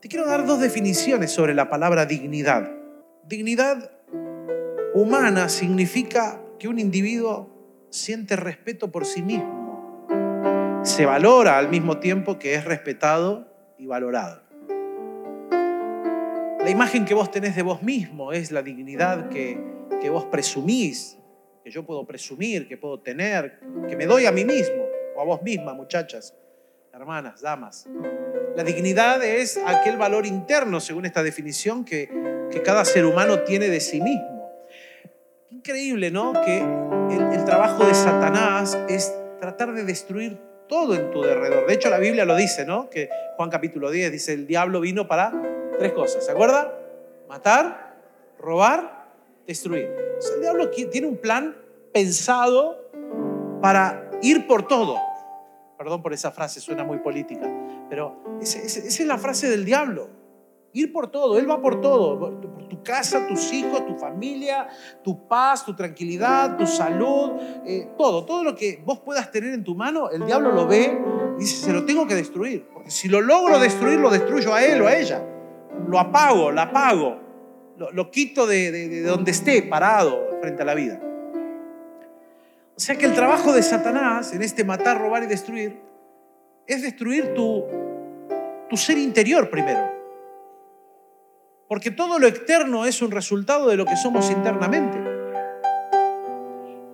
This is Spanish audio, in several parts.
Te quiero dar dos definiciones sobre la palabra dignidad. Dignidad humana significa que un individuo siente respeto por sí mismo. Se valora al mismo tiempo que es respetado y valorado. La imagen que vos tenés de vos mismo es la dignidad que, que vos presumís, que yo puedo presumir, que puedo tener, que me doy a mí mismo o a vos misma, muchachas, hermanas, damas. La dignidad es aquel valor interno, según esta definición, que, cada ser humano tiene de sí mismo. Increíble, ¿no? Que el, trabajo de Satanás es tratar de destruir todo en tu derredor. De hecho, la Biblia lo dice, ¿no? Que Juan capítulo 10 dice, el diablo vino para tres cosas, ¿se acuerda? Matar, robar, destruir. El diablo tiene un plan pensado para ir por todo. Perdón por esa frase, suena muy política, pero esa, es la frase del diablo. Ir por todo, Él va por todo, por tu casa, tus hijos, tu familia, tu paz, tu tranquilidad, tu salud, eh, todo, todo lo que vos puedas tener en tu mano, el diablo lo ve y dice, se lo tengo que destruir, porque si lo logro destruir, lo destruyo a él o a ella, lo apago, la apago, lo, quito de, de, de donde esté parado frente a la vida. O sea que el trabajo de Satanás en este matar, robar y destruir es destruir tu, tu ser interior primero. Porque todo lo externo es un resultado de lo que somos internamente.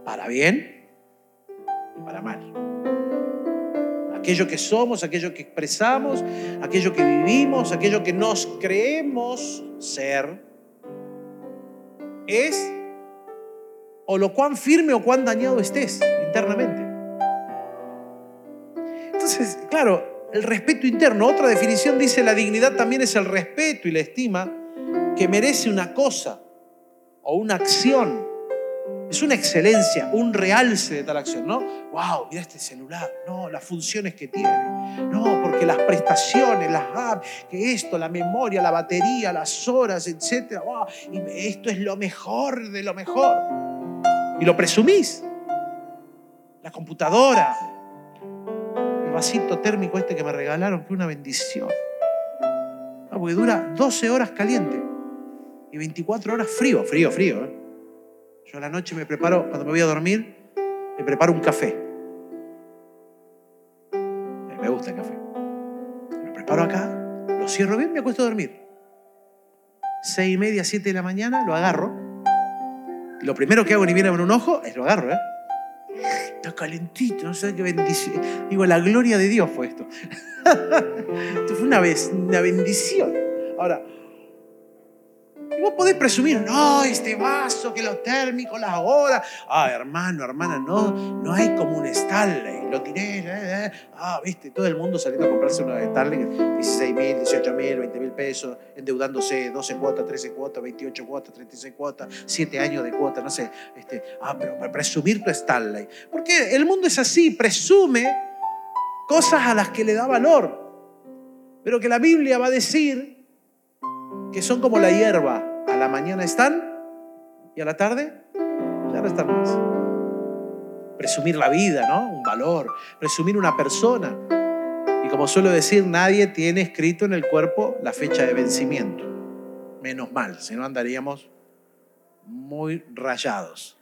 Para bien y para mal. Aquello que somos, aquello que expresamos, aquello que vivimos, aquello que nos creemos ser, es o lo cuán firme o cuán dañado estés internamente. Entonces, claro, el respeto interno, otra definición dice la dignidad también es el respeto y la estima que merece una cosa o una acción. Es una excelencia, un realce de tal acción, ¿no? Wow, mira este celular, no, las funciones que tiene, no, porque las prestaciones, las apps, que esto, la memoria, la batería, las horas, etcétera, wow, y esto es lo mejor de lo mejor. Y lo presumís. La computadora, vasito térmico este que me regalaron, que una bendición. Porque dura 12 horas caliente y 24 horas frío, frío, frío. ¿eh? Yo a la noche me preparo, cuando me voy a dormir, me preparo un café. Me gusta el café. Me preparo acá, lo cierro bien, me acuesto a dormir. Seis y media, siete de la mañana, lo agarro. Lo primero que hago ni viene con un ojo es lo agarro, ¿eh? Está calentito, no sé qué bendición. Digo, la gloria de Dios fue esto. esto fue una, vez, una bendición. Ahora, vos podés presumir, no, este vaso, que lo térmico, las horas. Ah, hermano, hermana, no, no hay como un Stanley. Lo tiré, eh, eh. ah, viste, todo el mundo saliendo a comprarse una Stanley, 16 mil, 18 mil, 20 mil pesos, endeudándose 12 cuotas, 13 cuotas, 28 cuotas, 36 cuotas, 7 años de cuota, no sé. Este, ah, pero para presumir tu Stanley. Porque el mundo es así, presume cosas a las que le da valor. Pero que la Biblia va a decir que son como la hierba. A la mañana están y a la tarde ya no están más. Presumir la vida, ¿no? Un valor. Presumir una persona. Y como suelo decir, nadie tiene escrito en el cuerpo la fecha de vencimiento. Menos mal, si no andaríamos muy rayados.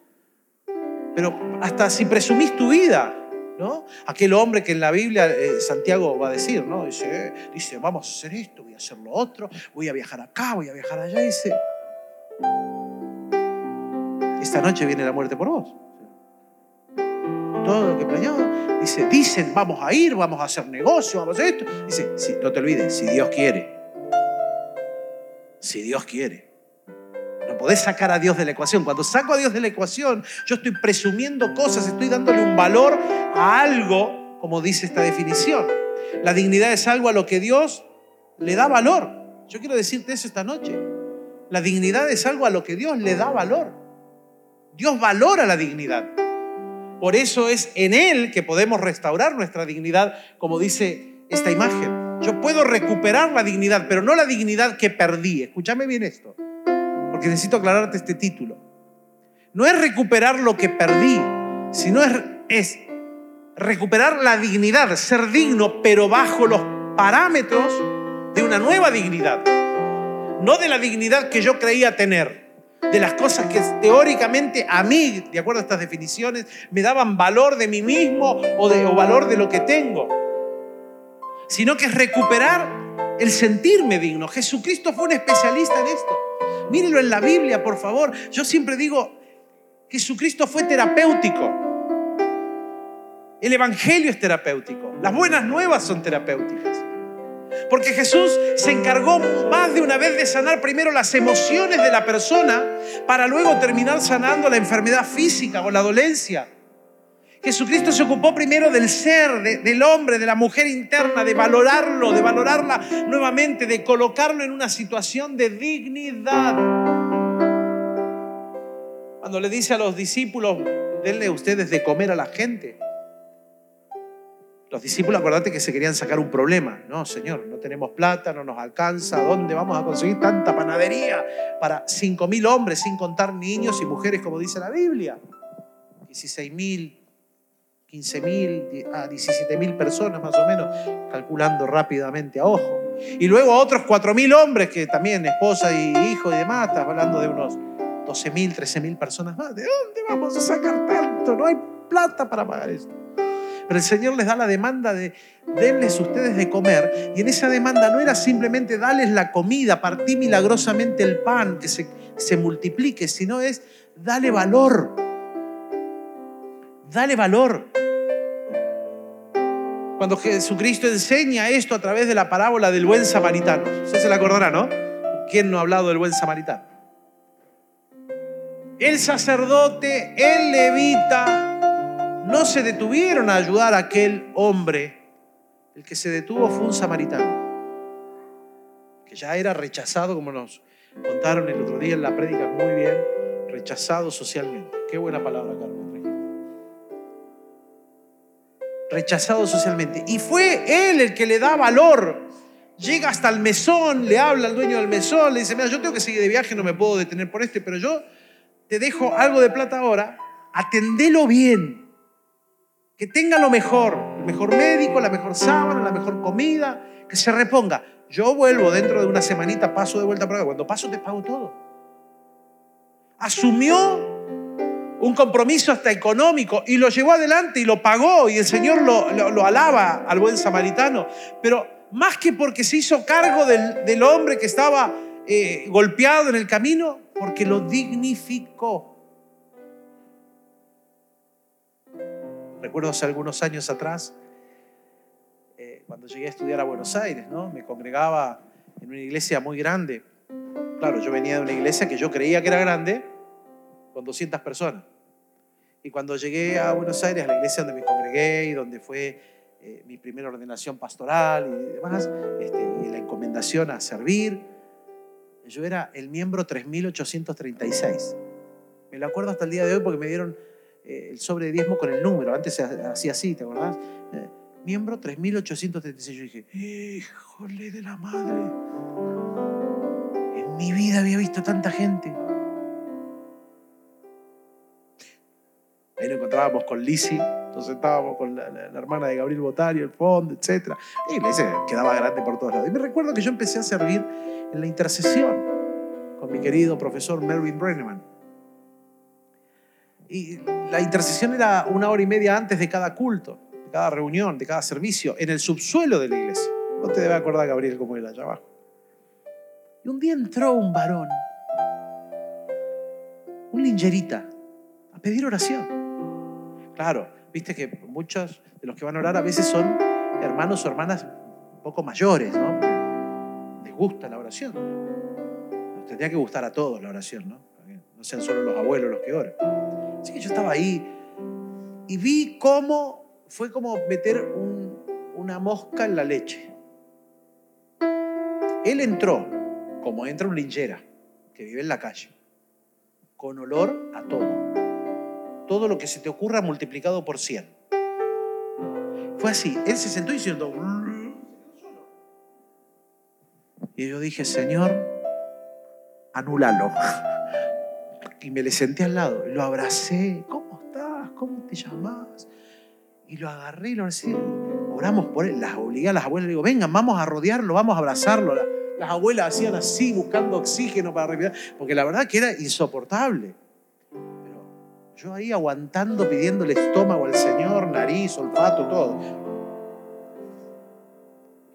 Pero hasta si presumís tu vida, ¿no? Aquel hombre que en la Biblia eh, Santiago va a decir, ¿no? Dice, eh, dice, vamos a hacer esto, voy a hacer lo otro, voy a viajar acá, voy a viajar allá. Dice, esta noche viene la muerte por vos. Todo lo que planeaba, dice, dicen, vamos a ir, vamos a hacer negocio, vamos a hacer esto. Dice, no te olvides, si Dios quiere. Si Dios quiere. No podés sacar a Dios de la ecuación. Cuando saco a Dios de la ecuación, yo estoy presumiendo cosas, estoy dándole un valor a algo, como dice esta definición. La dignidad es algo a lo que Dios le da valor. Yo quiero decirte eso esta noche. La dignidad es algo a lo que Dios le da valor. Dios valora la dignidad. Por eso es en Él que podemos restaurar nuestra dignidad, como dice esta imagen. Yo puedo recuperar la dignidad, pero no la dignidad que perdí. Escúchame bien esto porque necesito aclararte este título. No es recuperar lo que perdí, sino es, recuperar la dignidad, ser digno, pero bajo los parámetros de una nueva dignidad. No de la dignidad que yo creía tener, de las cosas que teóricamente a mí, de acuerdo a estas definiciones, me daban valor de mí mismo o, de, o valor de lo que tengo, sino que es recuperar el sentirme digno. Jesucristo fue un especialista en esto. Mírenlo en la Biblia, por favor. Yo siempre digo, Jesucristo fue terapéutico. El Evangelio es terapéutico. Las buenas nuevas son terapéuticas. Porque Jesús se encargó más de una vez de sanar primero las emociones de la persona para luego terminar sanando la enfermedad física o la dolencia. Jesucristo se ocupó primero del ser, del hombre, de la mujer interna, de valorarlo, de valorarla nuevamente, de colocarlo en una situación de dignidad. Cuando le dice a los discípulos, denle ustedes de comer a la gente. Los discípulos, acordate que se querían sacar un problema. No, Señor, no tenemos plata, no nos alcanza. ¿Dónde vamos a conseguir tanta panadería para cinco mil hombres, sin contar niños y mujeres, como dice la Biblia? 16 mil 15 mil a 17 mil personas más o menos, calculando rápidamente a ojo. Y luego otros 4 mil hombres que también, esposa y hijo y demás, estás hablando de unos 12 mil, 13 mil personas más. ¿De dónde vamos a sacar tanto? No hay plata para pagar esto. Pero el Señor les da la demanda de denles ustedes de comer. Y en esa demanda no era simplemente darles la comida, partir milagrosamente el pan, que se, se multiplique, sino es dale valor. Dale valor. Cuando Jesucristo enseña esto a través de la parábola del buen samaritano. Usted se la acordará, ¿no? ¿Quién no ha hablado del buen samaritano? El sacerdote, el levita, no se detuvieron a ayudar a aquel hombre. El que se detuvo fue un samaritano, que ya era rechazado, como nos contaron el otro día en la prédica muy bien, rechazado socialmente. Qué buena palabra, Carlos rechazado socialmente. Y fue él el que le da valor. Llega hasta el mesón, le habla al dueño del mesón, le dice, mira, yo tengo que seguir de viaje, no me puedo detener por este, pero yo te dejo algo de plata ahora, atendelo bien, que tenga lo mejor, el mejor médico, la mejor sábana, la mejor comida, que se reponga. Yo vuelvo dentro de una semanita, paso de vuelta por acá. Cuando paso te pago todo. Asumió un compromiso hasta económico y lo llevó adelante y lo pagó y el Señor lo, alaba al buen samaritano. Pero más que porque se hizo cargo del, hombre que estaba eh, golpeado en el camino, porque lo dignificó. Recuerdo hace algunos años atrás, eh, cuando llegué a estudiar a Buenos Aires, ¿no? me congregaba en una iglesia muy grande. Claro, yo venía de una iglesia que yo creía que era grande, con 200 personas. Y cuando llegué a Buenos Aires, a la iglesia donde me congregué y donde fue eh, mi primera ordenación pastoral y demás, este, y la encomendación a servir, yo era el miembro 3836. Me lo acuerdo hasta el día de hoy porque me dieron eh, el sobre de diezmo con el número. Antes se hacía así, ¿te acordás? Eh, miembro 3836. Yo dije, híjole de la madre. En mi vida había visto tanta gente. Ahí nos encontrábamos con Lisi, entonces estábamos con la, hermana de Gabriel Botario, el fondo, etc. Y la iglesia quedaba grande por todos lados. Y me recuerdo que yo empecé a servir en la intercesión con mi querido profesor Melvin Brenneman. Y la intercesión era una hora y media antes de cada culto, de cada reunión, de cada servicio, en el subsuelo de la iglesia. No te debe acordar, Gabriel, cómo era allá abajo. Y un día entró un varón, un lingerita, a pedir oración. Claro, viste que muchos de los que van a orar a veces son hermanos o hermanas un poco mayores, ¿no? les gusta la oración. Nos tendría que gustar a todos la oración, ¿no? no sean solo los abuelos los que oran. Así que yo estaba ahí y vi cómo fue como meter una mosca en la leche. Él entró como entra un linchera que vive en la calle, con olor a todo todo lo que se te ocurra multiplicado por 100. Fue así. Él se sentó diciendo... Y yo dije, Señor, anúlalo. Y me le senté al lado, lo abracé. ¿Cómo estás? ¿Cómo te llamas? Y lo agarré y lo abracé. oramos por él. Las obligué a las abuelas, le digo, vengan, vamos a rodearlo, vamos a abrazarlo. Las abuelas hacían así, buscando oxígeno para respirar, porque la verdad que era insoportable. Yo ahí aguantando, pidiendo el estómago al Señor, nariz, olfato, todo.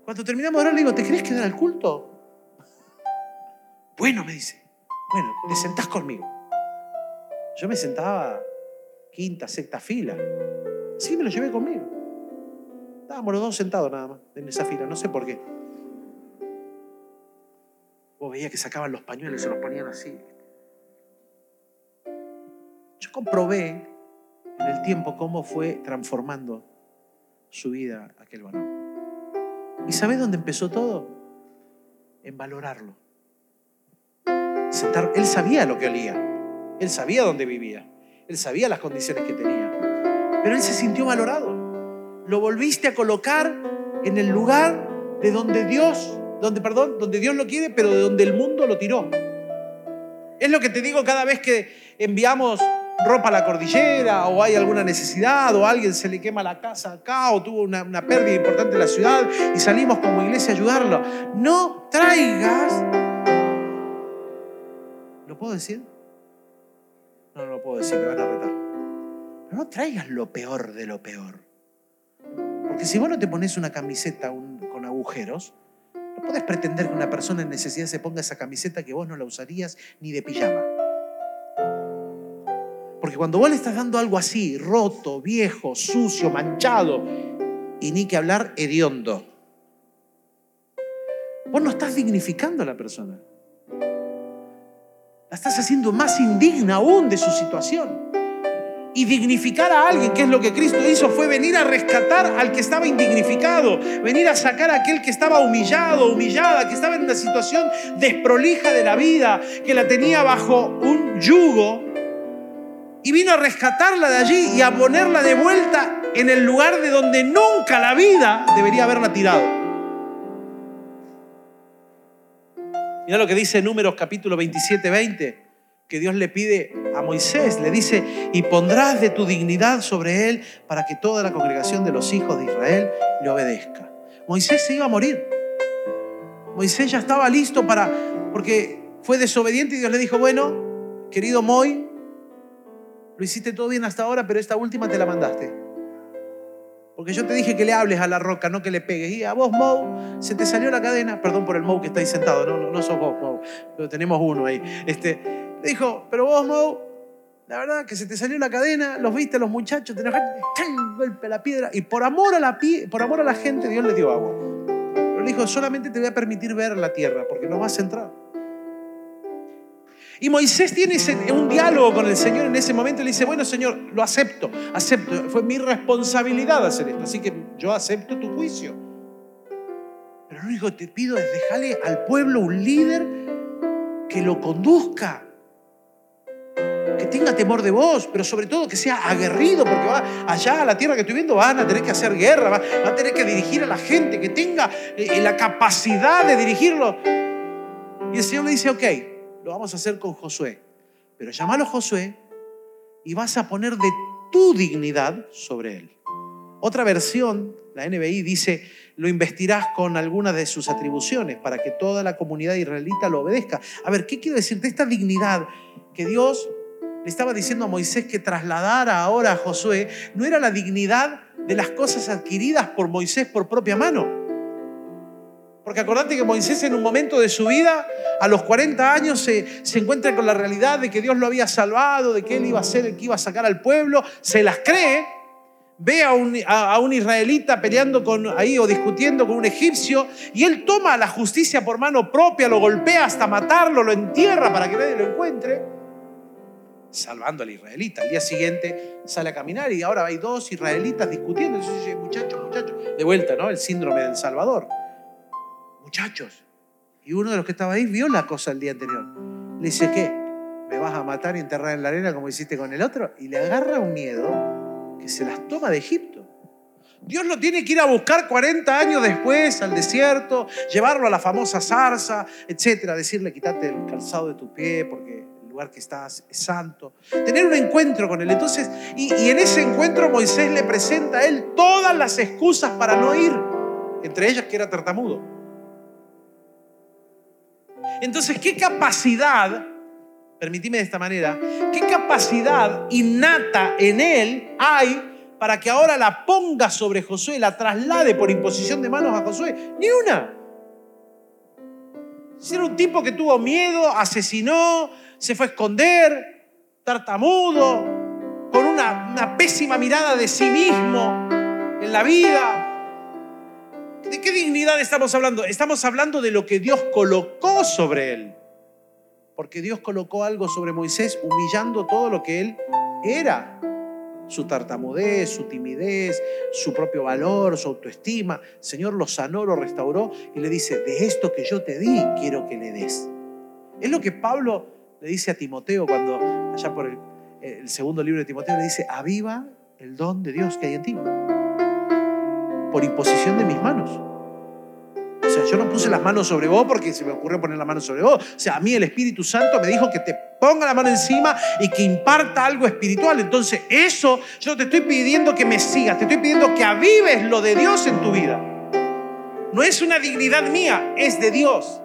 Cuando terminamos de orar, le digo, ¿te querés quedar al culto? Bueno, me dice, bueno, te sentás conmigo. Yo me sentaba quinta, sexta fila. Sí, me lo llevé conmigo. Estábamos los dos sentados nada más en esa fila, no sé por qué. Vos veía que sacaban los pañuelos se los ponían así. Yo comprobé en el tiempo cómo fue transformando su vida aquel varón. ¿Y sabés dónde empezó todo? En valorarlo. Sentar, él sabía lo que olía, él sabía dónde vivía, él sabía las condiciones que tenía, pero él se sintió valorado. Lo volviste a colocar en el lugar de donde Dios, donde perdón, donde Dios lo quiere, pero de donde el mundo lo tiró. Es lo que te digo cada vez que enviamos ropa a la cordillera o hay alguna necesidad o alguien se le quema la casa acá o tuvo una, pérdida importante en la ciudad y salimos como iglesia a ayudarlo. No traigas... ¿Lo puedo decir? No, no lo puedo decir, me van a retar. Pero no traigas lo peor de lo peor. Porque si vos no te pones una camiseta con agujeros, no puedes pretender que una persona en necesidad se ponga esa camiseta que vos no la usarías ni de pijama. Porque cuando vos le estás dando algo así, roto, viejo, sucio, manchado, y ni que hablar hediondo, vos no estás dignificando a la persona. La estás haciendo más indigna aún de su situación. Y dignificar a alguien, que es lo que Cristo hizo, fue venir a rescatar al que estaba indignificado, venir a sacar a aquel que estaba humillado, humillada, que estaba en una situación desprolija de la vida, que la tenía bajo un yugo y vino a rescatarla de allí y a ponerla de vuelta en el lugar de donde nunca la vida debería haberla tirado. Mira lo que dice Números capítulo 27, 20, que Dios le pide a Moisés, le dice, y pondrás de tu dignidad sobre él para que toda la congregación de los hijos de Israel le obedezca. Moisés se iba a morir. Moisés ya estaba listo para, porque fue desobediente y Dios le dijo, bueno, querido Moy, lo hiciste todo bien hasta ahora, pero esta última te la mandaste. Porque yo te dije que le hables a la roca, no que le pegues. Y a vos, Mo, se te salió la cadena. Perdón por el Mo que está ahí sentado, no, no, no sos vos, Mo, pero tenemos uno ahí. Este, dijo, pero vos, Mo, la verdad que se te salió la cadena, los viste a los muchachos, te enojaste, golpe a la piedra. Y por amor a la, por amor a la gente, Dios le dio agua. Pero le dijo, solamente te voy a permitir ver la tierra, porque no vas a entrar. Y Moisés tiene un diálogo con el Señor en ese momento y le dice, bueno Señor, lo acepto, acepto, fue mi responsabilidad hacer esto, así que yo acepto tu juicio. Pero lo único que te pido es dejarle al pueblo un líder que lo conduzca, que tenga temor de vos, pero sobre todo que sea aguerrido, porque va allá a la tierra que estoy viendo van a tener que hacer guerra, va, a tener que dirigir a la gente, que tenga eh, la capacidad de dirigirlo. Y el Señor le dice, ok, lo vamos a hacer con Josué. Pero llámalo Josué y vas a poner de tu dignidad sobre él. Otra versión, la NBI, dice, lo investirás con algunas de sus atribuciones para que toda la comunidad israelita lo obedezca. A ver, ¿qué quiero decir de esta dignidad que Dios le estaba diciendo a Moisés que trasladara ahora a Josué? No era la dignidad de las cosas adquiridas por Moisés por propia mano porque acordate que Moisés en un momento de su vida, a los 40 años, se, se, encuentra con la realidad de que Dios lo había salvado, de que él iba a ser el que iba a sacar al pueblo, se las cree, ve a un, a, un israelita peleando con, ahí o discutiendo con un egipcio, y él toma la justicia por mano propia, lo golpea hasta matarlo, lo entierra para que nadie lo encuentre, salvando al israelita. Al día siguiente sale a caminar y ahora hay dos israelitas discutiendo, y muchachos, muchachos, de vuelta, ¿no? El síndrome del Salvador muchachos. Y uno de los que estaba ahí vio la cosa el día anterior. Le dice, ¿qué? ¿Me vas a matar y enterrar en la arena como hiciste con el otro? Y le agarra un miedo que se las toma de Egipto. Dios lo tiene que ir a buscar 40 años después al desierto, llevarlo a la famosa zarza, etcétera, decirle, quítate el calzado de tu pie porque el lugar que estás es santo. Tener un encuentro con Él. Entonces, y, y en ese encuentro Moisés le presenta a Él todas las excusas para no ir, entre ellas que era tartamudo. Entonces, ¿qué capacidad, permitime de esta manera, qué capacidad innata en Él hay para que ahora la ponga sobre Josué, la traslade por imposición de manos a Josué? Ni una. Si era un tipo que tuvo miedo, asesinó, se fue a esconder, tartamudo, con una, una pésima mirada de sí mismo en la vida. ¿De qué dignidad estamos hablando? Estamos hablando de lo que Dios colocó sobre él. Porque Dios colocó algo sobre Moisés humillando todo lo que él era. Su tartamudez, su timidez, su propio valor, su autoestima. Señor lo sanó, lo restauró y le dice, de esto que yo te di, quiero que le des. Es lo que Pablo le dice a Timoteo cuando, allá por el, el segundo libro de Timoteo, le dice, aviva el don de Dios que hay en ti por imposición de mis manos. O sea, yo no puse las manos sobre vos porque se me ocurrió poner las manos sobre vos. O sea, a mí el Espíritu Santo me dijo que te ponga la mano encima y que imparta algo espiritual. Entonces, eso yo te estoy pidiendo que me sigas, te estoy pidiendo que avives lo de Dios en tu vida. No es una dignidad mía, es de Dios.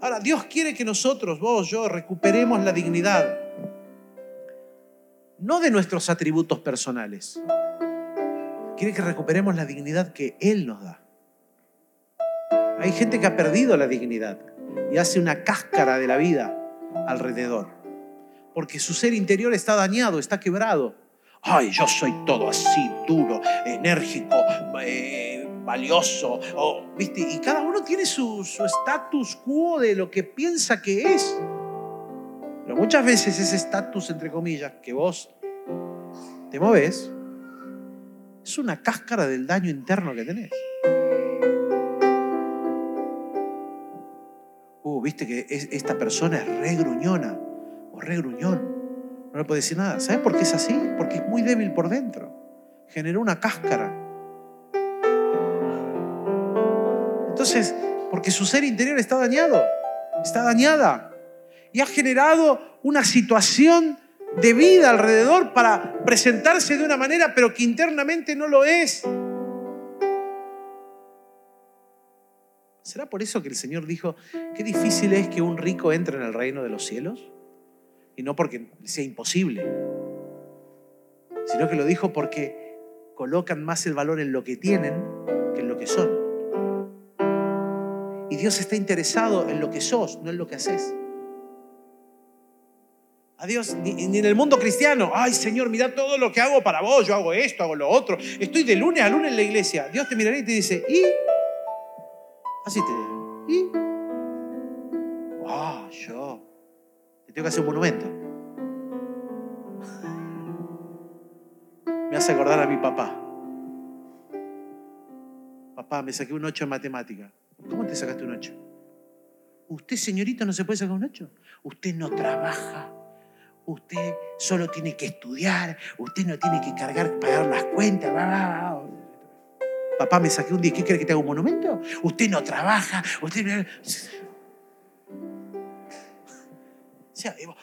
Ahora, Dios quiere que nosotros, vos, yo, recuperemos la dignidad. No de nuestros atributos personales, quiere que recuperemos la dignidad que Él nos da. Hay gente que ha perdido la dignidad y hace una cáscara de la vida alrededor, porque su ser interior está dañado, está quebrado. Ay, yo soy todo así, duro, enérgico, eh, valioso, ¿viste? Y cada uno tiene su estatus quo de lo que piensa que es. Pero muchas veces ese estatus, entre comillas, que vos te moves, es una cáscara del daño interno que tenés. Uh, viste que esta persona es re gruñona o re gruñón. No le puedo decir nada. ¿Sabes por qué es así? Porque es muy débil por dentro. Generó una cáscara. Entonces, porque su ser interior está dañado, está dañada. Y ha generado una situación de vida alrededor para presentarse de una manera, pero que internamente no lo es. ¿Será por eso que el Señor dijo, qué difícil es que un rico entre en el reino de los cielos? Y no porque sea imposible, sino que lo dijo porque colocan más el valor en lo que tienen que en lo que son. Y Dios está interesado en lo que sos, no en lo que haces. Dios, ni, en el mundo cristiano, ay Señor, mira todo lo que hago para vos, yo hago esto, hago lo otro, estoy de lunes a lunes en la iglesia. Dios te mirará y te dice, ¿y? Así te ¿y? Ah, yo, te tengo que hacer un monumento. Me hace acordar a mi papá. Papá, me saqué un 8 en matemática. ¿Cómo te sacaste un 8? Usted, señorita, no se puede sacar un 8. Usted no trabaja usted solo tiene que estudiar, usted no tiene que cargar, pagar las cuentas. Papá, me saqué un día, ¿qué quiere que te haga un monumento? Usted no trabaja, usted...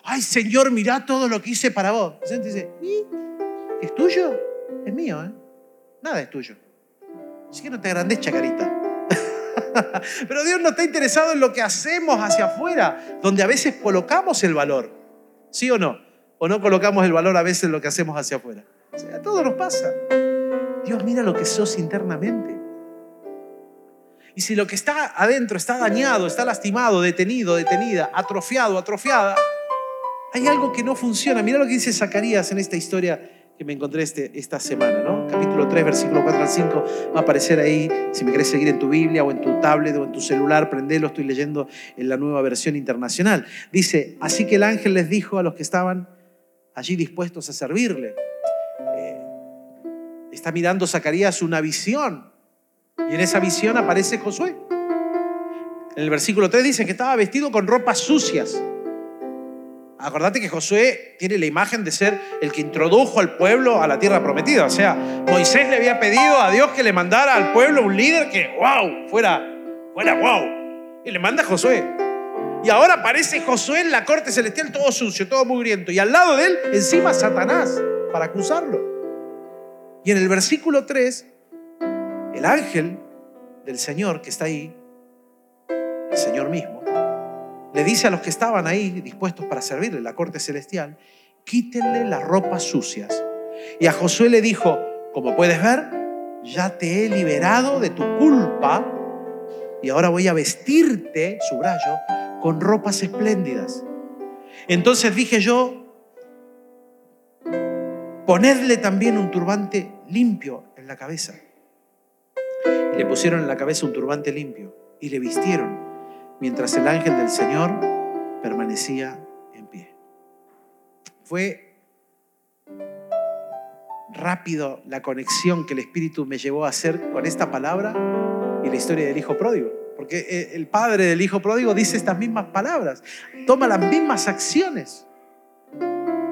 ay Señor, mirá todo lo que hice para vos. Señor dice, ¿y? ¿Es tuyo? Es mío, ¿eh? Nada es tuyo. Así que no te agrandes, chacarita. Pero Dios no está interesado en lo que hacemos hacia afuera, donde a veces colocamos el valor. ¿Sí o no? ¿O no colocamos el valor a veces en lo que hacemos hacia afuera? O sea, todo nos pasa. Dios mira lo que sos internamente. Y si lo que está adentro está dañado, está lastimado, detenido, detenida, atrofiado, atrofiada, hay algo que no funciona. Mira lo que dice Zacarías en esta historia que me encontré este, esta semana, ¿no? Capítulo 3, versículo 4 al 5, va a aparecer ahí, si me querés seguir en tu Biblia o en tu tablet o en tu celular, prendelo, estoy leyendo en la nueva versión internacional. Dice, así que el ángel les dijo a los que estaban allí dispuestos a servirle. Eh, está mirando Zacarías una visión y en esa visión aparece Josué. En el versículo 3 dice que estaba vestido con ropas sucias Acordate que Josué tiene la imagen de ser el que introdujo al pueblo a la tierra prometida. O sea, Moisés le había pedido a Dios que le mandara al pueblo un líder que, wow, fuera, fuera, wow. Y le manda a Josué. Y ahora aparece Josué en la corte celestial todo sucio, todo mugriento. Y al lado de él, encima Satanás, para acusarlo. Y en el versículo 3, el ángel del Señor que está ahí, el Señor mismo, le dice a los que estaban ahí dispuestos para servirle la corte celestial, quítenle las ropas sucias. Y a Josué le dijo, como puedes ver, ya te he liberado de tu culpa y ahora voy a vestirte, subrayo, con ropas espléndidas. Entonces dije yo, ponedle también un turbante limpio en la cabeza. Y le pusieron en la cabeza un turbante limpio y le vistieron, mientras el ángel del Señor permanecía en pie. Fue rápido la conexión que el Espíritu me llevó a hacer con esta palabra y la historia del Hijo Pródigo. Porque eh, el padre del Hijo Pródigo dice estas mismas palabras, toma las mismas acciones.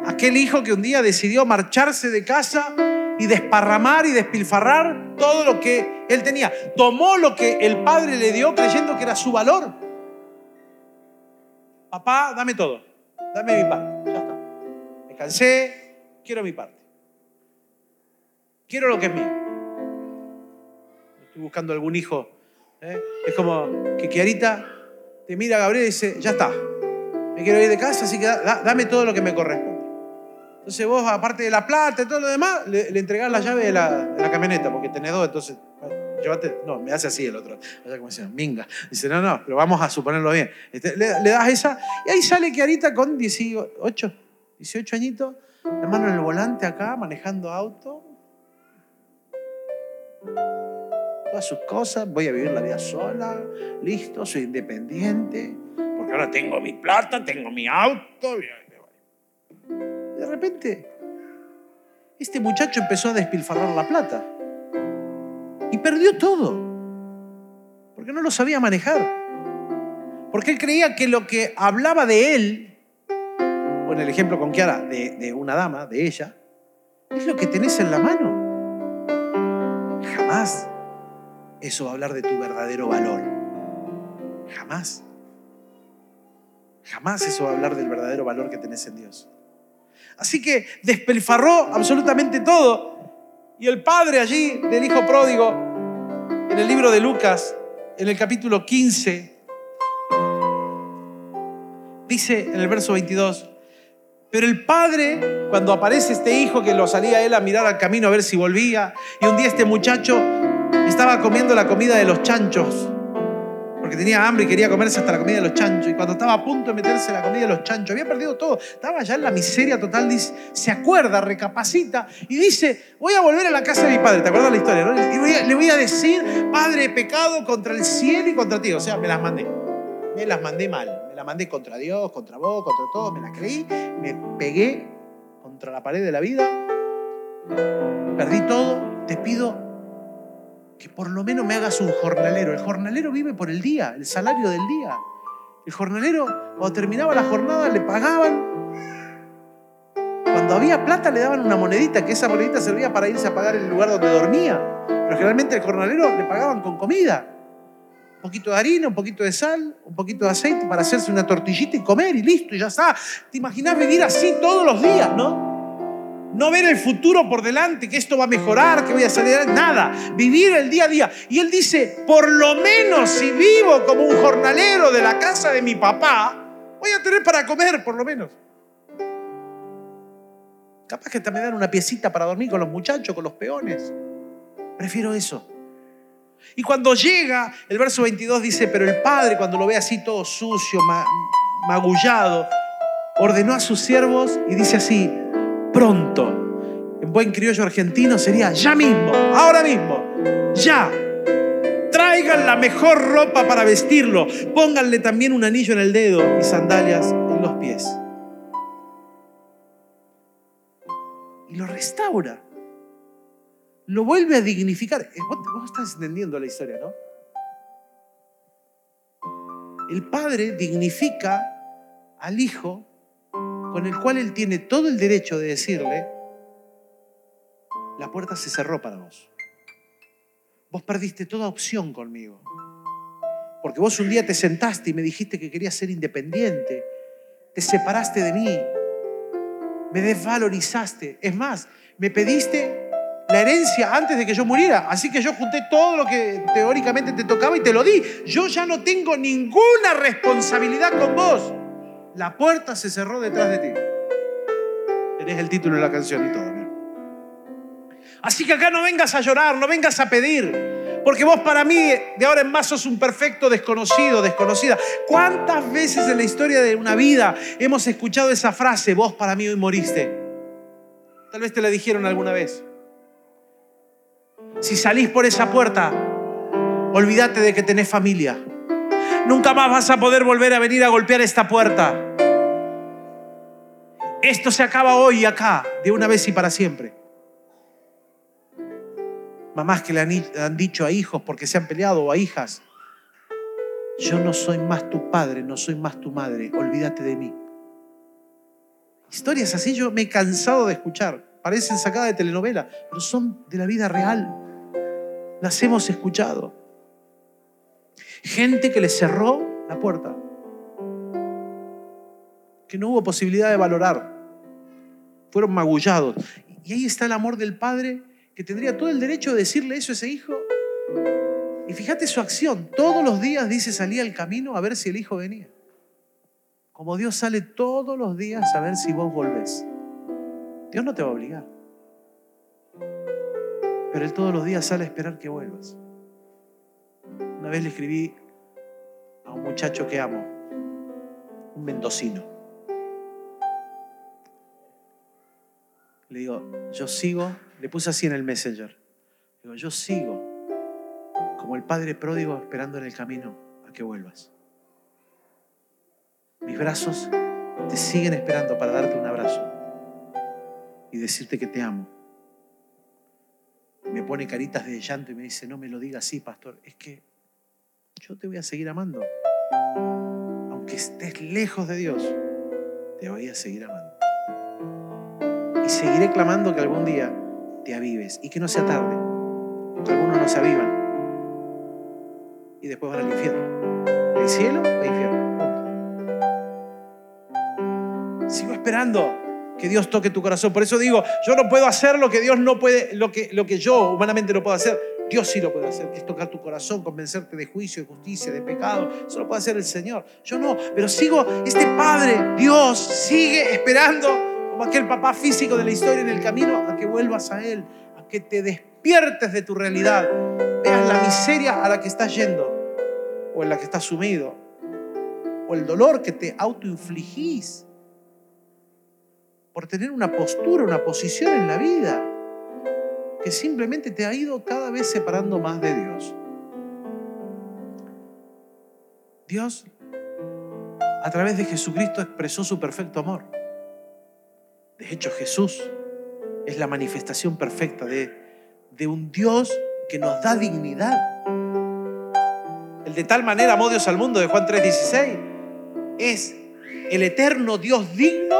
Aquel hijo que un día decidió marcharse de casa y desparramar y despilfarrar todo lo que él tenía. Tomó lo que el padre le dio creyendo que era su valor. Papá, dame todo. Dame mi parte. Ya está. Me cansé, quiero mi parte. Quiero lo que es mío. Estoy buscando algún hijo. ¿eh? Es como que Kiarita te mira a Gabriel y dice, ya está. Me quiero ir de casa, así que dame todo lo que me corresponde. Entonces vos, aparte de la plata y todo lo demás, le, entregás la llave de la, camioneta, porque tenés dos, entonces, no, me hace así el otro. O sea, como dice, minga. Dice, no, no, pero vamos a suponerlo bien. Este, le, das esa, y ahí sale Kiarita con 18, 18 añitos, la mano en el volante acá, manejando auto. Todas sus cosas, voy a vivir la vida sola, listo, soy independiente, porque ahora tengo mi plata, tengo mi auto de repente, este muchacho empezó a despilfarrar la plata. Y perdió todo. Porque no lo sabía manejar. Porque él creía que lo que hablaba de él, o en el ejemplo con Kiara, de, de una dama, de ella, es lo que tenés en la mano. Jamás eso va a hablar de tu verdadero valor. Jamás. Jamás eso va a hablar del verdadero valor que tenés en Dios. Así que despelfarró absolutamente todo. Y el padre allí del hijo pródigo, en el libro de Lucas, en el capítulo 15, dice en el verso 22, pero el padre, cuando aparece este hijo que lo salía él a mirar al camino a ver si volvía, y un día este muchacho estaba comiendo la comida de los chanchos, porque tenía hambre y quería comerse hasta la comida de los chanchos. Y cuando estaba a punto de meterse la comida de los chanchos, había perdido todo, estaba ya en la miseria total, dice, se acuerda, recapacita y dice, voy a volver a la casa de mi padre. ¿Te acuerdas la historia? No? Y le voy a decir, padre, pecado contra el cielo y contra ti. O sea, me las mandé. Me las mandé mal. Me las mandé contra Dios, contra vos, contra todo. Me las creí, me pegué contra la pared de la vida. Perdí todo. Te pido que por lo menos me hagas un jornalero. El jornalero vive por el día, el salario del día. El jornalero, cuando terminaba la jornada, le pagaban. Cuando había plata, le daban una monedita, que esa monedita servía para irse a pagar el lugar donde dormía. Pero generalmente el jornalero le pagaban con comida. Un poquito de harina, un poquito de sal, un poquito de aceite para hacerse una tortillita y comer y listo, y ya está. ¿Te imaginas vivir así todos los días, no? No ver el futuro por delante, que esto va a mejorar, que voy a salir, nada. Vivir el día a día. Y él dice, por lo menos si vivo como un jornalero de la casa de mi papá, voy a tener para comer, por lo menos. Capaz que te me dan una piecita para dormir con los muchachos, con los peones. Prefiero eso. Y cuando llega, el verso 22 dice, pero el padre cuando lo ve así todo sucio, magullado, ordenó a sus siervos y dice así, pronto. En buen criollo argentino sería ya mismo, ahora mismo, ya. Traigan la mejor ropa para vestirlo. Pónganle también un anillo en el dedo y sandalias en los pies. Y lo restaura. Lo vuelve a dignificar. Eh, vos, vos estás entendiendo la historia, ¿no? El padre dignifica al hijo con el cual Él tiene todo el derecho de decirle, la puerta se cerró para vos. Vos perdiste toda opción conmigo. Porque vos un día te sentaste y me dijiste que querías ser independiente. Te separaste de mí. Me desvalorizaste. Es más, me pediste la herencia antes de que yo muriera. Así que yo junté todo lo que teóricamente te tocaba y te lo di. Yo ya no tengo ninguna responsabilidad con vos. La puerta se cerró detrás de ti. Tenés el título de la canción y todo. Así que acá no vengas a llorar, no vengas a pedir. Porque vos para mí de ahora en más sos un perfecto desconocido, desconocida. ¿Cuántas veces en la historia de una vida hemos escuchado esa frase, vos para mí hoy moriste? Tal vez te la dijeron alguna vez. Si salís por esa puerta, olvídate de que tenés familia. Nunca más vas a poder volver a venir a golpear esta puerta. Esto se acaba hoy acá, de una vez y para siempre. Mamás que le han, dicho a hijos porque se han peleado o a hijas, yo no soy más tu padre, no soy más tu madre, olvídate de mí. Historias así yo me he cansado de escuchar. Parecen sacadas de telenovela, pero son de la vida real. Las hemos escuchado. Gente que le cerró la puerta. Que no hubo posibilidad de valorar. Fueron magullados. Y ahí está el amor del Padre que tendría todo el derecho de decirle eso a ese hijo. Y fíjate su acción. Todos los días dice salía al camino a ver si el hijo venía. Como Dios sale todos los días a ver si vos volvés. Dios no te va a obligar. Pero Él todos los días sale a esperar que vuelvas. Una vez le escribí a un muchacho que amo, un mendocino. Le digo, yo sigo le puse así en el messenger. Digo, yo sigo como el padre pródigo esperando en el camino a que vuelvas. Mis brazos te siguen esperando para darte un abrazo y decirte que te amo. Me pone caritas de llanto y me dice, no me lo diga así, pastor, es que yo te voy a seguir amando. Aunque estés lejos de Dios, te voy a seguir amando. Y seguiré clamando que algún día te avives y que no sea tarde, porque algunos no se avivan y después van al infierno. ¿El cielo o infierno? Sigo esperando que Dios toque tu corazón. Por eso digo, yo no puedo hacer lo que Dios no puede, lo que, lo que yo humanamente no puedo hacer. Dios sí lo puede hacer, que es tocar tu corazón, convencerte de juicio, de justicia, de pecado. Eso lo puede hacer el Señor. Yo no, pero sigo, este Padre, Dios, sigue esperando como aquel papá físico de la historia en el camino, a que vuelvas a Él, a que te despiertes de tu realidad, veas la miseria a la que estás yendo, o en la que estás sumido, o el dolor que te autoinfligís por tener una postura, una posición en la vida que simplemente te ha ido cada vez separando más de Dios. Dios, a través de Jesucristo, expresó su perfecto amor. De hecho, Jesús es la manifestación perfecta de, un Dios que nos da dignidad. El de tal manera amó Dios al mundo de Juan 3:16 es el eterno Dios digno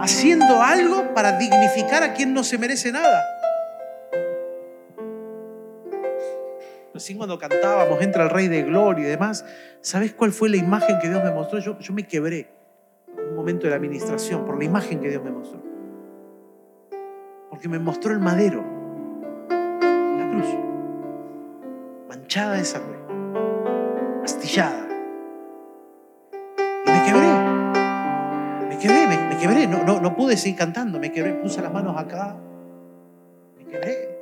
haciendo algo para dignificar a quien no se merece nada. Recién cuando cantábamos, entra el Rey de Gloria y demás, ¿sabes cuál fue la imagen que Dios me mostró? Yo, yo me quebré un momento de la administración, por la imagen que Dios me mostró. Porque me mostró el madero, la cruz, manchada de sangre, astillada. Y me quebré, me quebré, me, quebré, no, no, no pude seguir cantando, me quebré, puse las manos acá, me quebré.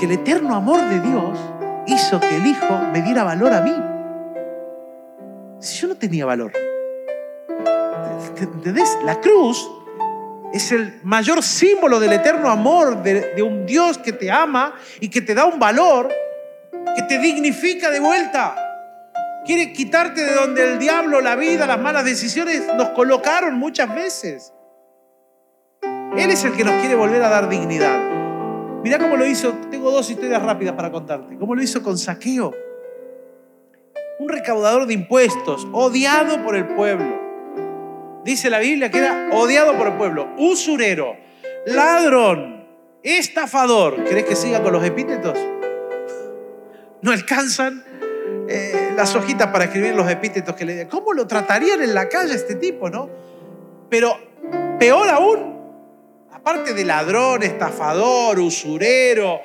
El eterno amor de Dios hizo que el Hijo me diera valor a mí si yo no tenía valor? ¿Entendés? La cruz es el mayor símbolo del eterno amor de, un Dios que te ama y que te da un valor que te dignifica de vuelta. Quiere quitarte de donde el diablo, la vida, las malas decisiones nos colocaron muchas veces. Él es el que nos quiere volver a dar dignidad. Mira cómo lo hizo. Tengo dos historias rápidas para contarte. Cómo lo hizo con saqueo un recaudador de impuestos, odiado por el pueblo. Dice la Biblia que era odiado por el pueblo, usurero, ladrón, estafador. ¿Querés que siga con los epítetos? No alcanzan eh, las hojitas para escribir los epítetos que le di. ¿Cómo lo tratarían en la calle este tipo, no? Pero peor aún, aparte de ladrón, estafador, usurero,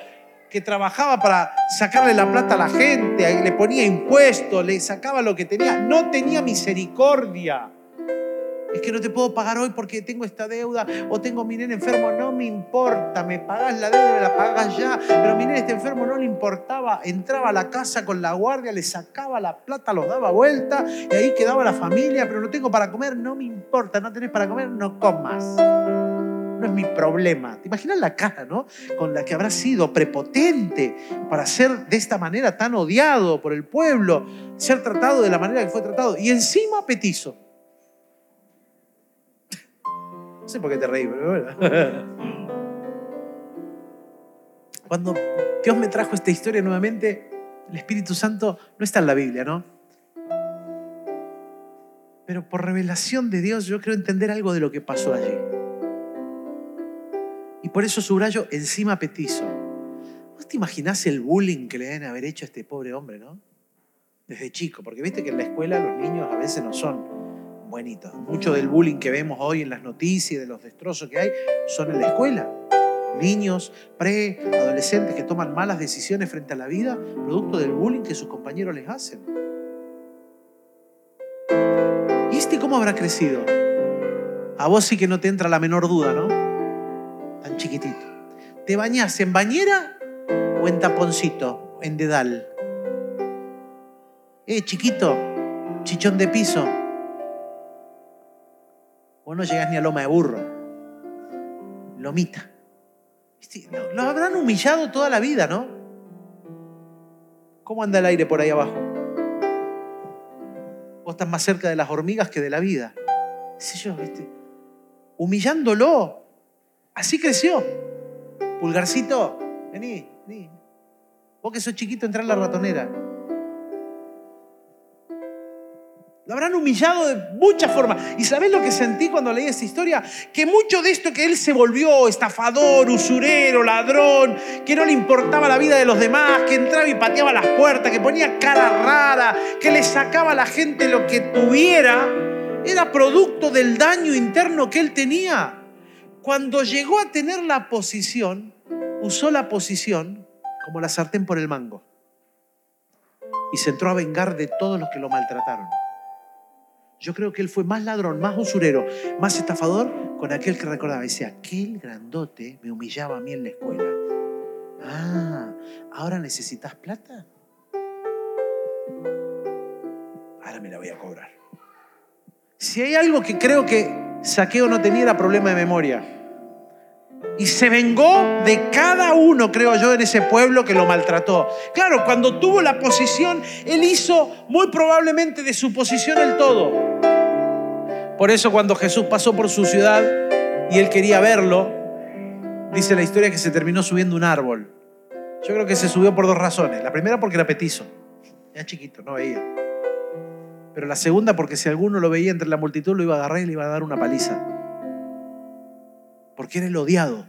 que trabajaba para sacarle la plata a la gente, le ponía impuestos, le sacaba lo que tenía, no tenía misericordia. Es que no te puedo pagar hoy porque tengo esta deuda o tengo mi nene enfermo. No me importa, me pagas la deuda, me la pagas ya. Pero mi nene está enfermo, no le importaba. Entraba a la casa con la guardia, le sacaba la plata, los daba vuelta y ahí quedaba la familia. Pero no tengo para comer, no me importa. No tenés para comer, no comas. No es mi problema. ¿Te imaginas la cara, no? Con la que habrá sido prepotente para ser de esta manera tan odiado por el pueblo, ser tratado de la manera que fue tratado. Y encima petizo. No sé por qué te reí, pero bueno. Cuando Dios me trajo esta historia nuevamente, el Espíritu Santo no está en la Biblia, ¿no? Pero por revelación de Dios yo quiero entender algo de lo que pasó allí. Por eso subrayo encima petizo. ¿Vos te imaginás el bullying que le deben haber hecho a este pobre hombre, no? Desde chico, porque viste que en la escuela los niños a veces no son buenitos. Mucho del bullying que vemos hoy en las noticias, de los destrozos que hay, son en la escuela. Niños, pre, adolescentes que toman malas decisiones frente a la vida, producto del bullying que sus compañeros les hacen. ¿Y este cómo habrá crecido? A vos sí que no te entra la menor duda, ¿no? Tan chiquitito. ¿Te bañás en bañera o en taponcito, en dedal? Eh, chiquito, chichón de piso. Vos no llegás ni a loma de burro. Lomita. Lo, habrán humillado toda la vida, ¿no? ¿Cómo anda el aire por ahí abajo? Vos estás más cerca de las hormigas que de la vida. ¿Sí yo, ¿viste? Humillándolo. Así creció. Pulgarcito, vení, vení. Vos que sos chiquito, entra en la ratonera. Lo habrán humillado de muchas formas. ¿Y sabés lo que sentí cuando leí esta historia? Que mucho de esto que él se volvió estafador, usurero, ladrón, que no le importaba la vida de los demás, que entraba y pateaba las puertas, que ponía cara rara, que le sacaba a la gente lo que tuviera, era producto del daño interno que él tenía. Cuando llegó a tener la posición, usó la posición como la sartén por el mango. Y se entró a vengar de todos los que lo maltrataron. Yo creo que él fue más ladrón, más usurero, más estafador con aquel que recordaba. Dice, aquel grandote me humillaba a mí en la escuela. Ah, ¿ahora necesitas plata? Ahora me la voy a cobrar. Si hay algo que creo que Saqueo no tenía problema de memoria. Y se vengó de cada uno, creo yo, en ese pueblo que lo maltrató. Claro, cuando tuvo la posición, él hizo muy probablemente de su posición el todo. Por eso cuando Jesús pasó por su ciudad y él quería verlo, dice la historia que se terminó subiendo un árbol. Yo creo que se subió por dos razones. La primera porque era petizo, era chiquito, no veía. Pero la segunda porque si alguno lo veía entre la multitud lo iba a agarrar y le iba a dar una paliza porque era el odiado.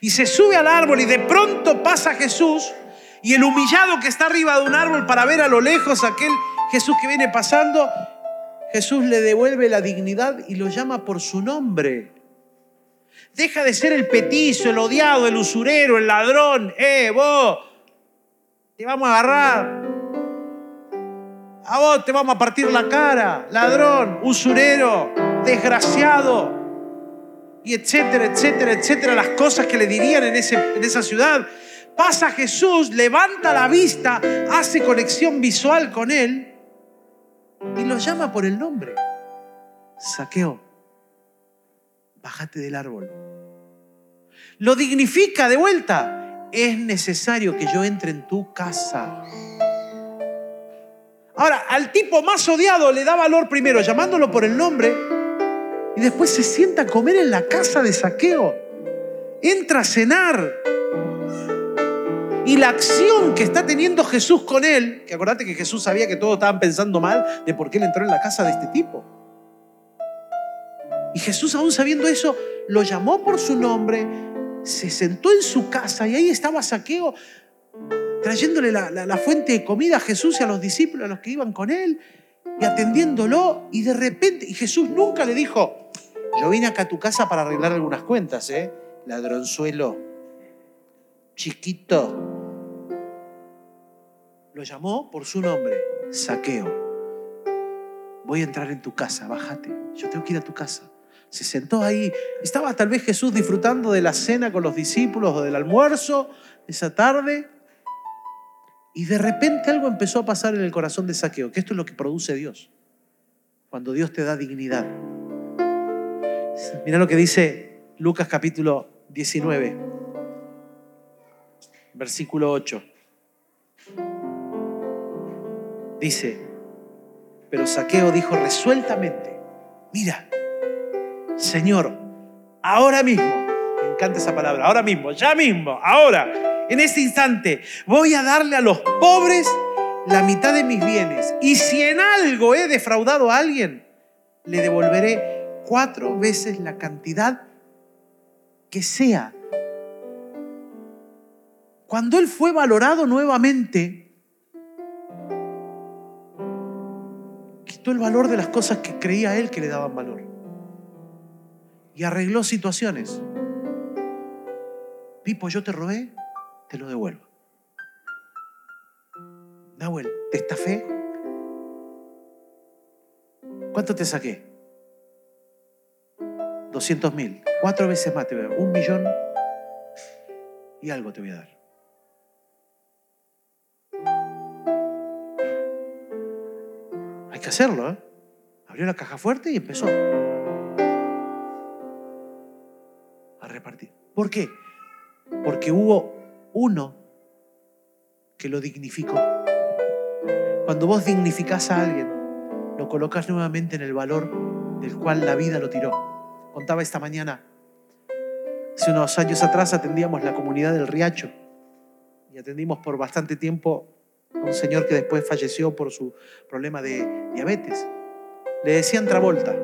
Y se sube al árbol y de pronto pasa Jesús y el humillado que está arriba de un árbol para ver a lo lejos aquel Jesús que viene pasando, Jesús le devuelve la dignidad y lo llama por su nombre. Deja de ser el petizo, el odiado, el usurero, el ladrón. Eh, vos, te vamos a agarrar. A vos te vamos a partir la cara. Ladrón, usurero, desgraciado y etcétera, etcétera, etcétera, las cosas que le dirían en, ese, en esa ciudad. Pasa Jesús, levanta la vista, hace conexión visual con él y lo llama por el nombre. Saqueo, bájate del árbol. Lo dignifica de vuelta. Es necesario que yo entre en tu casa. Ahora, al tipo más odiado le da valor primero llamándolo por el nombre y después se sienta a comer en la casa de saqueo. Entra a cenar. Y la acción que está teniendo Jesús con él, que acordate que Jesús sabía que todos estaban pensando mal de por qué él entró en la casa de este tipo. Y Jesús, aún sabiendo eso, lo llamó por su nombre, se sentó en su casa y ahí estaba Saqueo trayéndole la, la fuente de comida a Jesús y a los discípulos, a los que iban con él, y atendiéndolo, y de repente, y Jesús nunca le dijo, yo vine acá a tu casa para arreglar algunas cuentas, ¿eh? Ladronzuelo, chiquito. Lo llamó por su nombre, Saqueo. Voy a entrar en tu casa, bájate. Yo tengo que ir a tu casa. Se sentó ahí. Estaba tal vez Jesús disfrutando de la cena con los discípulos o del almuerzo esa tarde. Y de repente algo empezó a pasar en el corazón de Saqueo, que esto es lo que produce Dios. Cuando Dios te da dignidad. Mira lo que dice Lucas capítulo 19, versículo 8. Dice, pero Saqueo dijo resueltamente, mira, Señor, ahora mismo, me encanta esa palabra, ahora mismo, ya mismo, ahora, en este instante, voy a darle a los pobres la mitad de mis bienes. Y si en algo he defraudado a alguien, le devolveré cuatro veces la cantidad que sea. Cuando él fue valorado nuevamente, el valor de las cosas que creía él que le daban valor. Y arregló situaciones. Pipo, yo te robé, te lo devuelvo. Nahuel, ¿te estafé? ¿Cuánto te saqué? 200 mil. Cuatro veces más te voy a dar. Un millón y algo te voy a dar. que hacerlo. ¿eh? Abrió la caja fuerte y empezó a repartir. ¿Por qué? Porque hubo uno que lo dignificó. Cuando vos dignificás a alguien, lo colocas nuevamente en el valor del cual la vida lo tiró. Contaba esta mañana, hace unos años atrás atendíamos la comunidad del Riacho y atendimos por bastante tiempo un señor que después falleció por su problema de diabetes. Le decían Travolta,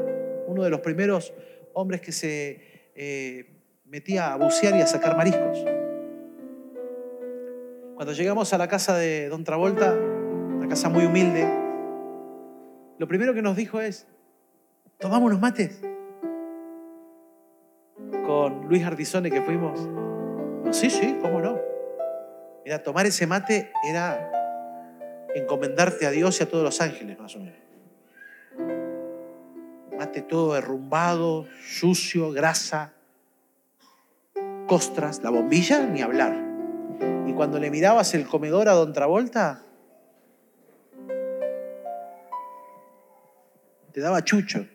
uno de los primeros hombres que se eh, metía a bucear y a sacar mariscos. Cuando llegamos a la casa de Don Travolta, una casa muy humilde, lo primero que nos dijo es, tomamos unos mates. Con Luis Ardizone que fuimos. sí, sí, cómo no. Mira, tomar ese mate era encomendarte a Dios y a todos los ángeles, más o menos. Mate todo derrumbado, sucio, grasa, costras, la bombilla, ni hablar. Cuando le mirabas el comedor a Don Travolta, te daba chucho.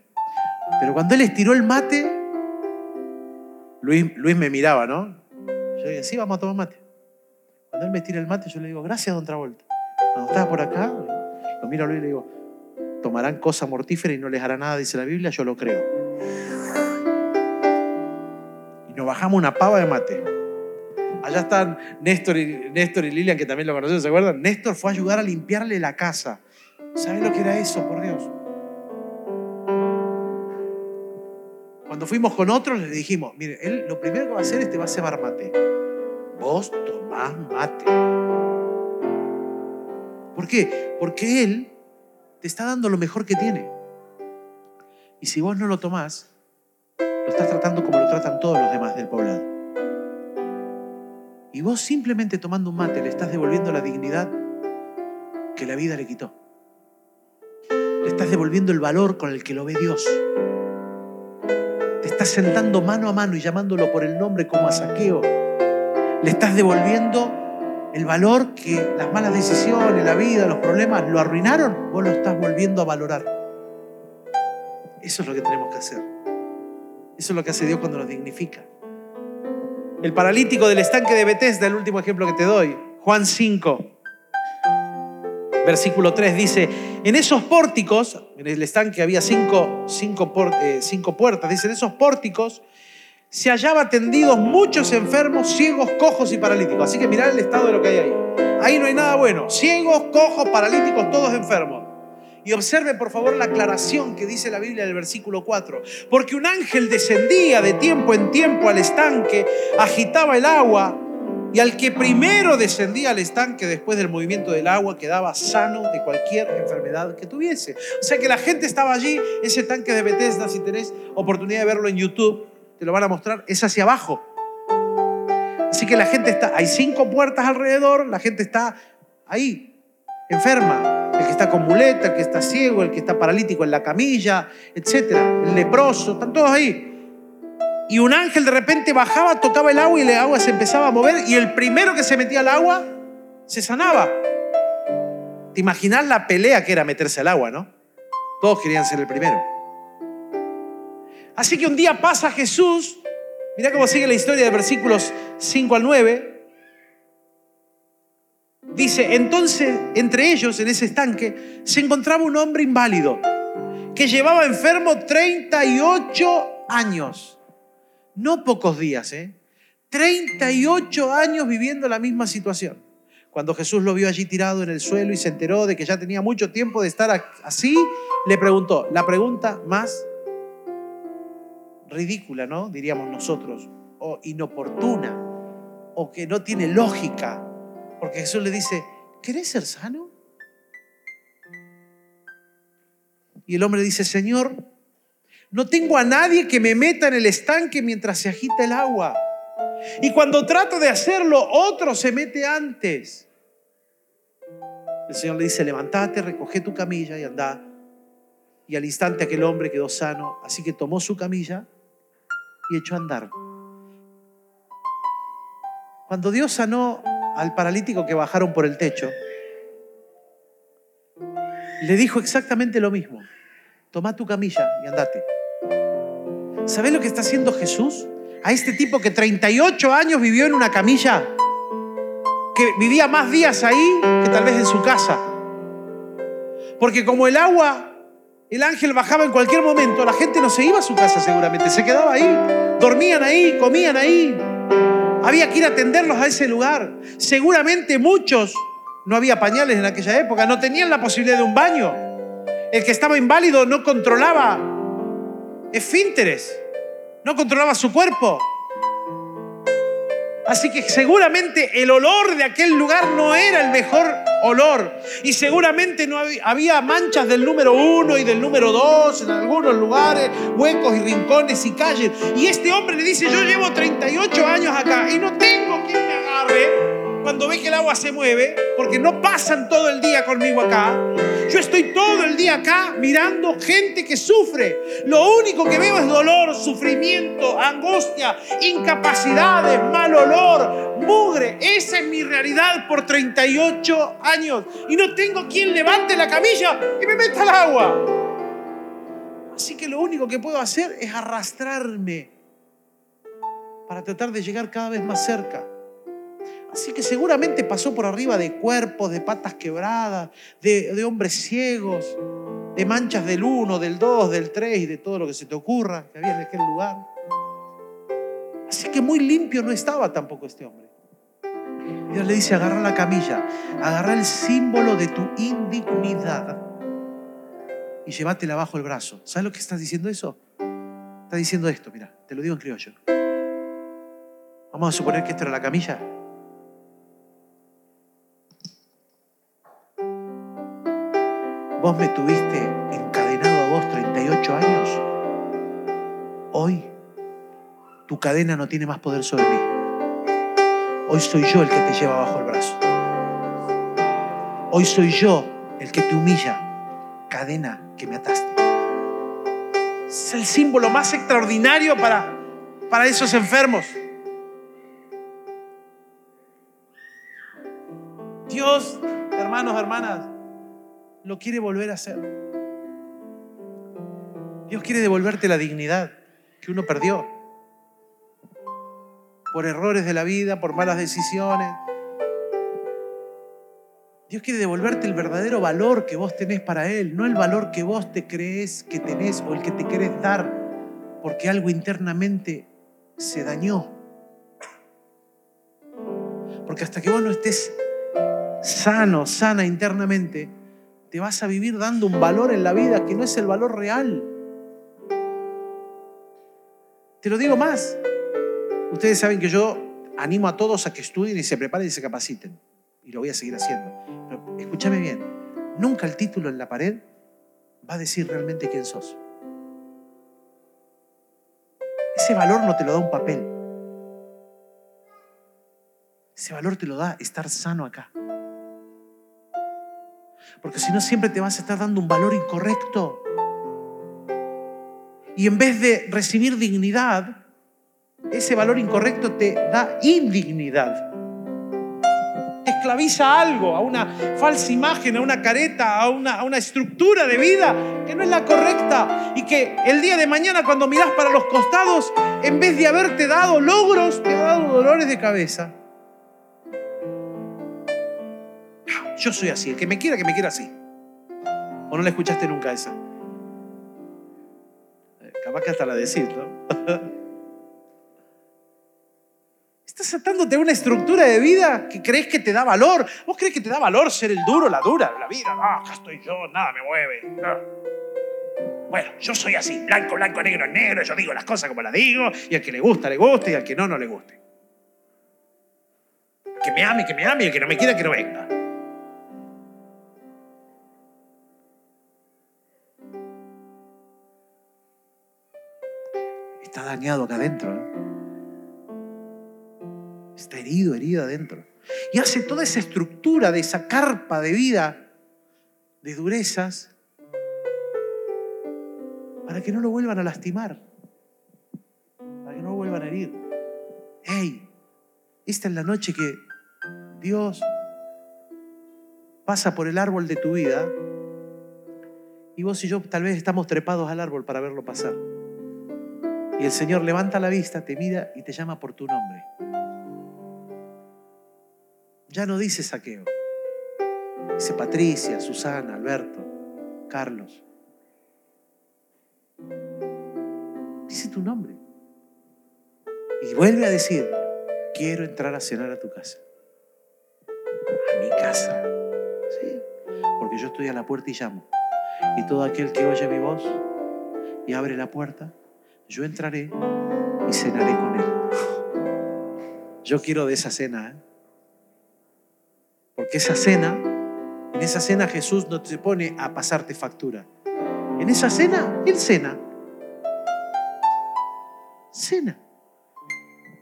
Pero cuando él estiró el mate, Luis, Luis me miraba, ¿no? Yo dije, sí, vamos a tomar mate. Cuando él me tira el mate, yo le digo, gracias, Don Travolta. Cuando estaba por acá, lo miro a Luis y le digo, tomarán cosa mortífera y no les hará nada, dice la Biblia, yo lo creo. Y nos bajamos una pava de mate. Allá están Néstor y, Néstor Lilian, que también lo conocen, ¿se acuerdan? Néstor fue a ayudar a limpiarle la casa. ¿Saben lo que era eso, por Dios? Cuando fuimos con otros, le dijimos, mire, él lo primero que va a hacer es te va a cebar mate. Vos tomás mate. ¿Por qué? Porque Él te está dando lo mejor que tiene. Y si vos no lo tomás, lo estás tratando como lo tratan todos los demás del poblado. Y vos simplemente tomando un mate le estás devolviendo la dignidad que la vida le quitó. Le estás devolviendo el valor con el que lo ve Dios. Te estás sentando mano a mano y llamándolo por el nombre como a saqueo. Le estás devolviendo el valor que las malas decisiones, la vida, los problemas lo arruinaron, vos lo estás volviendo a valorar. Eso es lo que tenemos que hacer. Eso es lo que hace Dios cuando nos dignifica. El paralítico del estanque de Bethesda, el último ejemplo que te doy, Juan 5, versículo 3 dice, en esos pórticos, en el estanque había cinco, cinco, eh, cinco puertas, dice, en esos pórticos se hallaba tendidos muchos enfermos, ciegos, cojos y paralíticos. Así que mirad el estado de lo que hay ahí. Ahí no hay nada bueno. Ciegos, cojos, paralíticos, todos enfermos. Y observe por favor la aclaración que dice la Biblia en el versículo 4. Porque un ángel descendía de tiempo en tiempo al estanque, agitaba el agua Y al que primero descendía al estanque después del movimiento del agua quedaba sano de cualquier enfermedad que tuviese. O sea que la gente estaba allí, ese tanque de Bethesda, si tenés oportunidad de verlo en YouTube, te lo van a mostrar, es hacia abajo. Así que la gente está, hay cinco puertas alrededor, la gente está ahí, enferma. El que está con muleta, el que está ciego, el que está paralítico en la camilla, etcétera, el leproso, están todos ahí y un ángel de repente bajaba, tocaba el agua y el agua se empezaba a mover y el primero que se metía al agua se sanaba. ¿Te imaginas la pelea que era meterse al agua, no? Todos querían ser el primero. Así que un día pasa Jesús, mira cómo sigue la historia de versículos 5 al 9. Dice, entonces entre ellos, en ese estanque, se encontraba un hombre inválido que llevaba enfermo 38 años. No pocos días, ¿eh? 38 años viviendo la misma situación. Cuando Jesús lo vio allí tirado en el suelo y se enteró de que ya tenía mucho tiempo de estar así, le preguntó, la pregunta más ridícula, ¿no? Diríamos nosotros, o inoportuna, o que no tiene lógica, porque Jesús le dice, ¿querés ser sano? Y el hombre dice, Señor, no tengo a nadie que me meta en el estanque mientras se agita el agua. Y cuando trato de hacerlo, otro se mete antes. El Señor le dice, levántate, recoge tu camilla y anda. Y al instante aquel hombre quedó sano, así que tomó su camilla y echó a andar. Cuando Dios sanó al paralítico que bajaron por el techo, le dijo exactamente lo mismo. Toma tu camilla y andate. ¿Sabes lo que está haciendo Jesús? A este tipo que 38 años vivió en una camilla, que vivía más días ahí que tal vez en su casa. Porque como el agua, el ángel bajaba en cualquier momento, la gente no se iba a su casa seguramente, se quedaba ahí, dormían ahí, comían ahí. Había que ir a atenderlos a ese lugar. Seguramente muchos, no había pañales en aquella época, no tenían la posibilidad de un baño. El que estaba inválido no controlaba esfínteres, no controlaba su cuerpo. Así que seguramente el olor de aquel lugar no era el mejor olor. Y seguramente no había, manchas del número uno y del número dos en algunos lugares, huecos y rincones y calles. Y este hombre le dice, yo llevo 38 años acá y no tengo quien me agarre cuando ve que el agua se mueve, porque no pasan todo el día conmigo acá. Yo estoy todo el día acá mirando gente que sufre. Lo único que veo es dolor, sufrimiento, angustia, incapacidades, mal olor, mugre. Esa es mi realidad por 38 años. Y no tengo quien levante la camilla y me meta al agua. Así que lo único que puedo hacer es arrastrarme para tratar de llegar cada vez más cerca. Así que seguramente pasó por arriba de cuerpos, de patas quebradas, de, hombres ciegos, de manchas del 1, del 2, del 3 y de todo lo que se te ocurra que había en aquel lugar. Así que muy limpio no estaba tampoco este hombre. Dios le dice, agarra la camilla, agarra el símbolo de tu indignidad y llévatela bajo el brazo. ¿Sabes lo que está diciendo eso? Está diciendo esto, mira, te lo digo en criollo. Vamos a suponer que esta era la camilla. Vos me tuviste encadenado a vos 38 años. Hoy tu cadena no tiene más poder sobre mí. Hoy soy yo el que te lleva bajo el brazo. Hoy soy yo el que te humilla. Cadena que me ataste. Es el símbolo más extraordinario para, para esos enfermos. Dios, hermanos, hermanas, lo quiere volver a hacer. Dios quiere devolverte la dignidad que uno perdió por errores de la vida, por malas decisiones. Dios quiere devolverte el verdadero valor que vos tenés para Él, no el valor que vos te crees que tenés o el que te querés dar porque algo internamente se dañó. Porque hasta que vos no estés sano, sana internamente, te vas a vivir dando un valor en la vida que no es el valor real. Te lo digo más. Ustedes saben que yo animo a todos a que estudien y se preparen y se capaciten. Y lo voy a seguir haciendo. Pero escúchame bien, nunca el título en la pared va a decir realmente quién sos. Ese valor no te lo da un papel. Ese valor te lo da estar sano acá. Porque si no, siempre te vas a estar dando un valor incorrecto. Y en vez de recibir dignidad, ese valor incorrecto te da indignidad. Te esclaviza a algo, a una falsa imagen, a una careta, a una, una estructura de vida que no es la correcta. Y que el día de mañana cuando miras para los costados, en vez de haberte dado logros, te ha dado dolores de cabeza. Yo soy así, el que me quiera, que me quiera así. ¿O no la escuchaste nunca esa? Eh, capaz que hasta la decís, ¿no? Estás atándote a una estructura de vida que crees que te da valor. ¿Vos crees que te da valor ser el duro, la dura, la vida? Ah, acá estoy yo, nada me mueve. Bueno, yo soy así, blanco, blanco, negro, negro, yo digo las cosas como las digo, y al que le gusta, le guste, y al que no, no le guste. Que me ame, que me ame, y el que no me quiera, que no venga. Dañado acá adentro. Está herido, herida adentro. Y hace toda esa estructura de esa carpa de vida, de durezas, para que no lo vuelvan a lastimar, para que no lo vuelvan a herir. ¡Hey! Esta es la noche que Dios pasa por el árbol de tu vida y vos y yo tal vez estamos trepados al árbol para verlo pasar. Y el Señor levanta la vista, te mira y te llama por tu nombre. Ya no dice saqueo. Dice Patricia, Susana, Alberto, Carlos. Dice tu nombre. Y vuelve a decir, quiero entrar a cenar a tu casa. A mi casa. Sí. Porque yo estoy a la puerta y llamo. Y todo aquel que oye mi voz y abre la puerta, yo entraré y cenaré con él. Yo quiero de esa cena. ¿eh? Porque esa cena, en esa cena Jesús no te pone a pasarte factura. En esa cena, Él cena. Cena.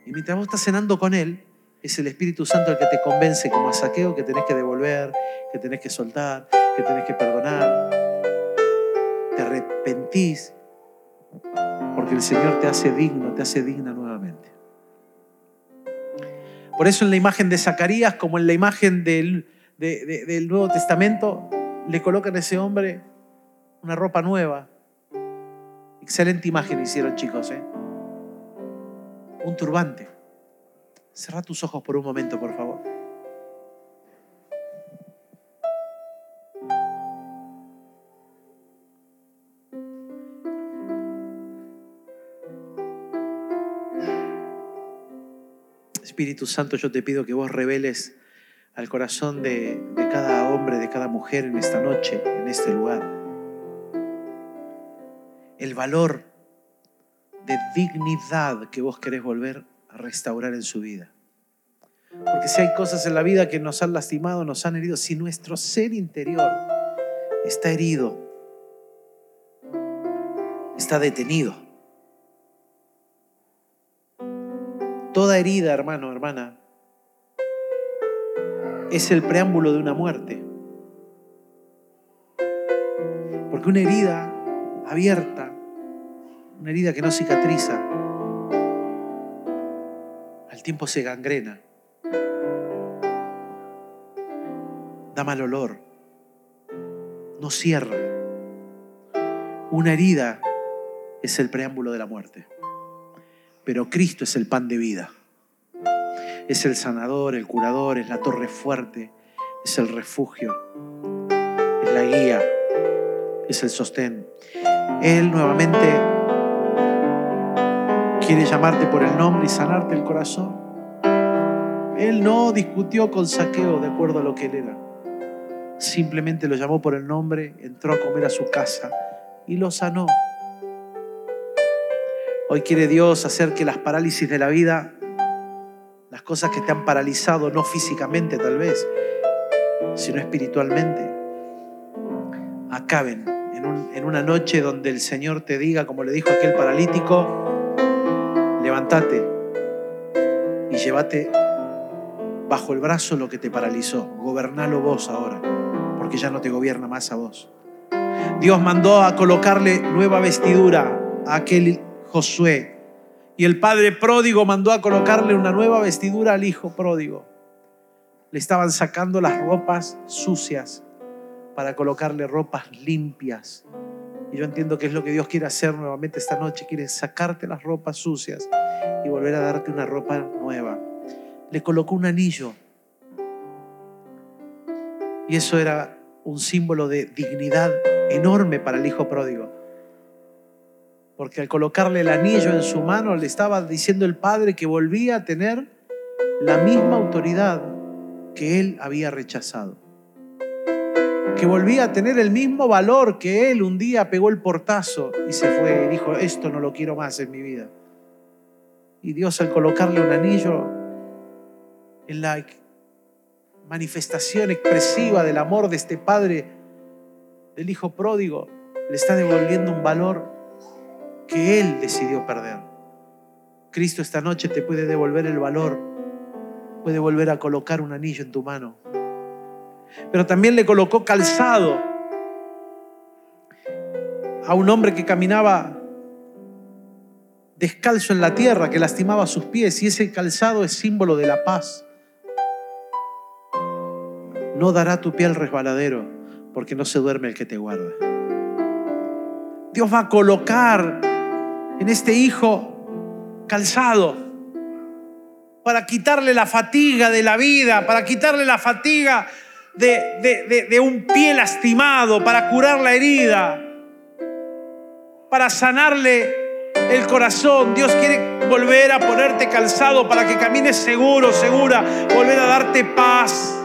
Y mientras vos estás cenando con Él, es el Espíritu Santo el que te convence como a saqueo que tenés que devolver, que tenés que soltar, que tenés que perdonar. Te arrepentís porque el Señor te hace digno, te hace digna nuevamente. Por eso en la imagen de Zacarías, como en la imagen del, del Nuevo Testamento, le colocan a ese hombre una ropa nueva. Excelente imagen hicieron chicos, ¿eh? Un turbante. Cerra tus ojos por un momento, por favor. Espíritu Santo, yo te pido que vos reveles al corazón de, cada hombre, de cada mujer en esta noche, en este lugar, el valor de dignidad que vos querés volver a restaurar en su vida. Porque si hay cosas en la vida que nos han lastimado, nos han herido, si nuestro ser interior está herido, está detenido, Toda herida, hermano, hermana, es el preámbulo de una muerte. Porque una herida abierta, una herida que no cicatriza, al tiempo se gangrena, da mal olor, no cierra. Una herida es el preámbulo de la muerte pero Cristo es el pan de vida. Es el sanador, el curador, es la torre fuerte, es el refugio, es la guía, es el sostén. Él nuevamente quiere llamarte por el nombre y sanarte el corazón. Él no discutió con saqueo de acuerdo a lo que él era. Simplemente lo llamó por el nombre, entró a comer a su casa y lo sanó. Hoy quiere Dios hacer que las parálisis de la vida las cosas que te han paralizado, no físicamente tal vez, sino espiritualmente, acaben en, una noche donde el Señor te diga, como le dijo aquel paralítico, levántate y llévate bajo el brazo lo que te paralizó. Gobernalo vos ahora, porque ya no te gobierna más a vos. Dios mandó a colocarle nueva vestidura a aquel Josué. Y el padre pródigo mandó a colocarle una nueva vestidura al hijo pródigo. Le estaban sacando las ropas sucias para colocarle ropas limpias. Y yo entiendo que es lo que Dios quiere hacer nuevamente esta noche. Quiere sacarte las ropas sucias y volver a darte una ropa nueva. Le colocó un anillo. Y eso era un símbolo de dignidad enorme para el hijo pródigo. Porque al colocarle el anillo en su mano le estaba diciendo el padre que volvía a tener la misma autoridad que él había rechazado. Que volvía a tener el mismo valor que él un día pegó el portazo y se fue y dijo, esto no lo quiero más en mi vida. Y Dios al colocarle un anillo en la manifestación expresiva del amor de este padre, del hijo pródigo, le está devolviendo un valor que él decidió perder. Cristo esta noche te puede devolver el valor, puede volver a colocar un anillo en tu mano. Pero también le colocó calzado a un hombre que caminaba descalzo en la tierra, que lastimaba sus pies, y ese calzado es símbolo de la paz no dará tu piel resbaladero, porque no se duerme el que te guarda. Dios va a colocar en este hijo calzado para quitarle la fatiga de la vida, para quitarle la fatiga de, un pie lastimado, para curar la herida, para sanarle el corazón. Dios quiere volver a ponerte calzado para que camines seguro, segura, volver a darte paz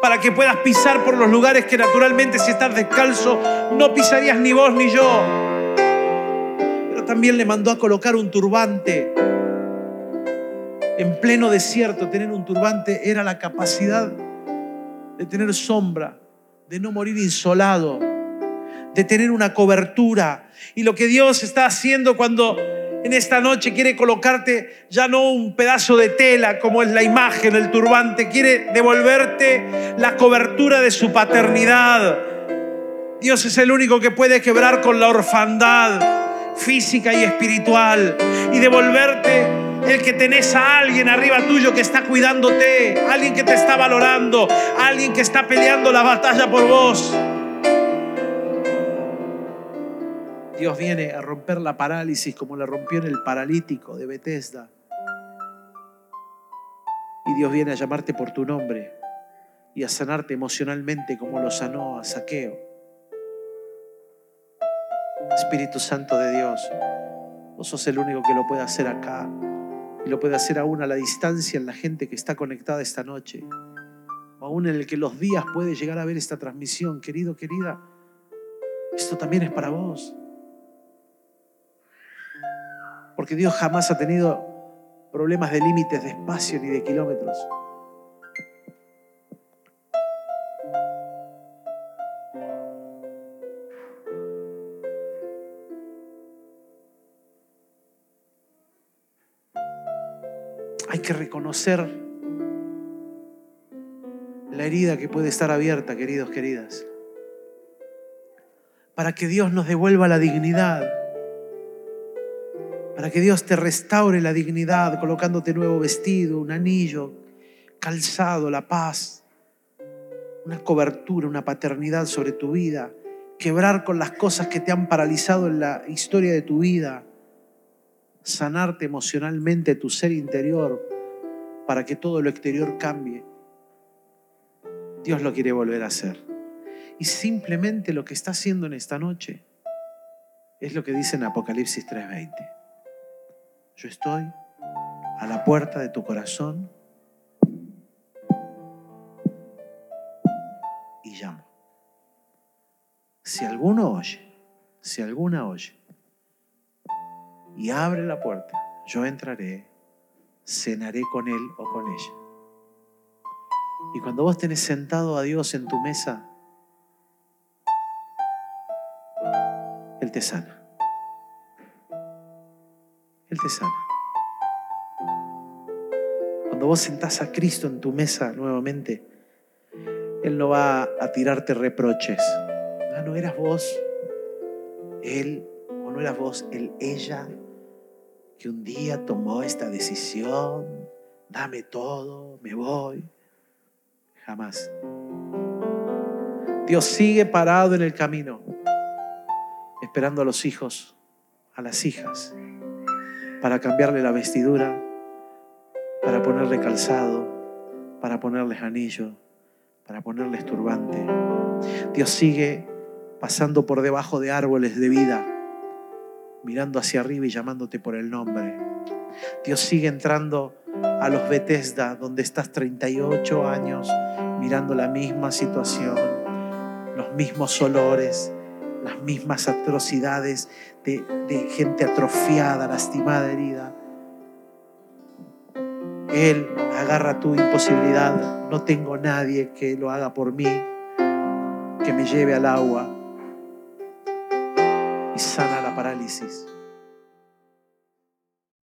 para que puedas pisar por los lugares que naturalmente si estás descalzo no pisarías ni vos ni yo. También le mandó a colocar un turbante. En pleno desierto tener un turbante era la capacidad de tener sombra, de no morir insolado, de tener una cobertura. Y lo que Dios está haciendo cuando en esta noche quiere colocarte ya no un pedazo de tela como es la imagen, el turbante, quiere devolverte la cobertura de su paternidad. Dios es el único que puede quebrar con la orfandad física y espiritual y devolverte el que tenés a alguien arriba tuyo que está cuidándote, alguien que te está valorando, alguien que está peleando la batalla por vos. Dios viene a romper la parálisis como la rompió en el paralítico de Bethesda. Y Dios viene a llamarte por tu nombre y a sanarte emocionalmente como lo sanó a Saqueo. Espíritu Santo de Dios, vos sos el único que lo puede hacer acá y lo puede hacer aún a la distancia en la gente que está conectada esta noche, o aún en el que los días puede llegar a ver esta transmisión. Querido, querida, esto también es para vos. Porque Dios jamás ha tenido problemas de límites de espacio ni de kilómetros. Reconocer la herida que puede estar abierta, queridos, queridas, para que Dios nos devuelva la dignidad. Para que Dios te restaure la dignidad colocándote nuevo vestido, un anillo, calzado, la paz, una cobertura, una paternidad sobre tu vida, quebrar con las cosas que te han paralizado en la historia de tu vida, sanarte emocionalmente tu ser interior para que todo lo exterior cambie. Dios lo quiere volver a hacer. Y simplemente lo que está haciendo en esta noche es lo que dice en Apocalipsis 3:20. Yo estoy a la puerta de tu corazón y llamo. Si alguno oye, si alguna oye y abre la puerta, yo entraré, cenaré con él o con ella. Y cuando vos tenés sentado a Dios en tu mesa, Él te sana. Él te sana. Cuando vos sentás a Cristo en tu mesa nuevamente, Él no va a tirarte reproches. Ah, no eras vos, Él, o no eras vos, Él, ella, que un día tomó esta decisión, dame todo, me voy. Jamás. Dios sigue parado en el camino, esperando a los hijos, a las hijas, para cambiarle la vestidura, para ponerle calzado, para ponerles anillo, para ponerles turbante. Dios sigue pasando por debajo de árboles de vida mirando hacia arriba y llamándote por el nombre. Dios sigue entrando a los Bethesda, donde estás 38 años mirando la misma situación, los mismos olores, las mismas atrocidades de, de gente atrofiada, lastimada, herida. Él agarra tu imposibilidad. No tengo nadie que lo haga por mí, que me lleve al agua y sana parálisis.